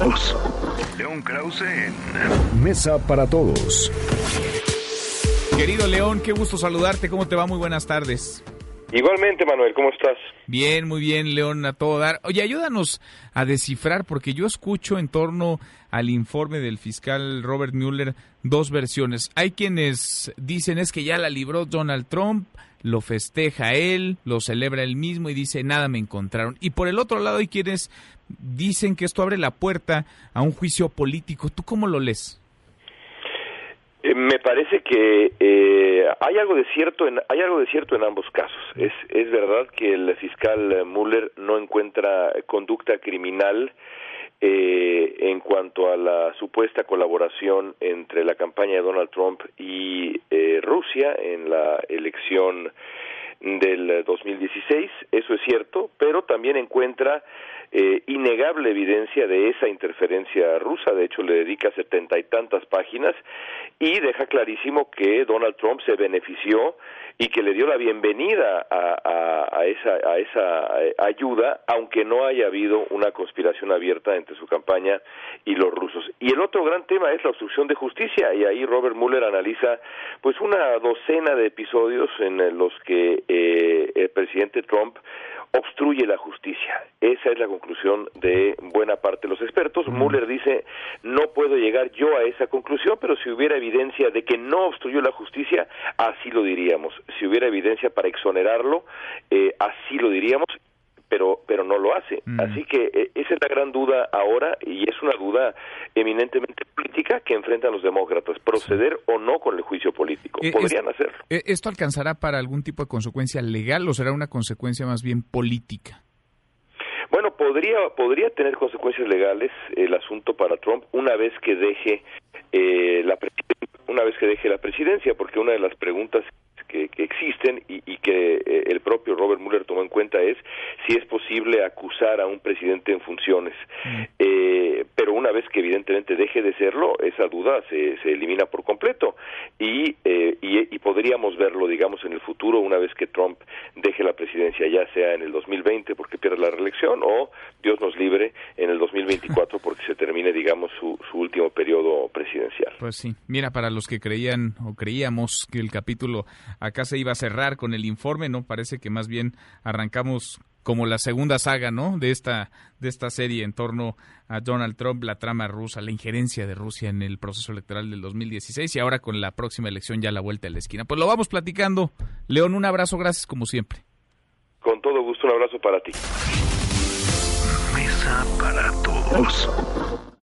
todos. León Krause en Mesa para Todos. Querido León, qué gusto saludarte. ¿Cómo te va? Muy buenas tardes. Igualmente, Manuel, ¿cómo estás? Bien, muy bien, León, a todo dar. Oye, ayúdanos a descifrar, porque yo escucho en torno al informe del fiscal Robert Mueller dos versiones. Hay quienes dicen es que ya la libró Donald Trump, lo festeja él, lo celebra él mismo y dice nada me encontraron. Y por el otro lado hay quienes dicen que esto abre la puerta a un juicio político. ¿Tú cómo lo lees? Eh, me parece que eh, hay algo de cierto en hay algo de cierto en ambos casos. Es es verdad que el fiscal Mueller no encuentra conducta criminal eh, en cuanto a la supuesta colaboración entre la campaña de Donald Trump y En la elección del 2016, eso es cierto, pero también encuentra eh, innegable evidencia de esa interferencia rusa, de hecho le dedica setenta y tantas páginas y deja clarísimo que Donald Trump se benefició y que le dio la bienvenida a, esa, a esa eh, ayuda, aunque no haya habido una conspiración abierta entre su campaña y los rusos. Y el otro gran tema es la obstrucción de justicia, y ahí Robert Mueller analiza pues una docena de episodios en los que eh, el presidente Trump obstruye la justicia. Esa es la conclusión de buena parte de los expertos. Mueller dice, no puedo llegar yo a esa conclusión, pero si hubiera evidencia de que no obstruyó la justicia, así lo diríamos. Si hubiera evidencia para exonerarlo, eh, así lo diríamos lo hace. Mm. Así que eh, esa es la gran duda ahora y es una duda eminentemente política que enfrentan los demócratas, proceder o no con el juicio político. Eh, Podrían hacerlo. Eh, ¿Esto alcanzará para algún tipo de consecuencia legal o será una consecuencia más bien política? Bueno, podría podría tener consecuencias legales el asunto para Trump una vez que deje la una vez que deje la presidencia, porque una de las preguntas que, existen y, que eh, el propio Robert Mueller tomó en cuenta es si es posible acusar a un presidente en funciones. Mm. Eh, pero una vez que evidentemente deje de serlo, esa duda se, se elimina por completo y, eh, y, y, podríamos verlo, digamos, en el futuro, una vez que Trump deje la presidencia, ya sea en el 2020 porque pierde la reelección o, Dios nos libre, en el 2024 porque se termine, digamos, su, su último periodo presidencial. Pues sí, mira, para los que creían o creíamos que el capítulo acá se iba a cerrar con el informe, ¿no? Parece que más bien arrancamos como la segunda saga, ¿no? De esta, de esta serie en torno a Donald Trump, la trama rusa, la injerencia de Rusia en el proceso electoral del 2016 y ahora con la próxima elección ya a la vuelta de la esquina. Pues lo vamos platicando. León, un abrazo, gracias como siempre. Con todo gusto, un abrazo para ti. Mesa para todos.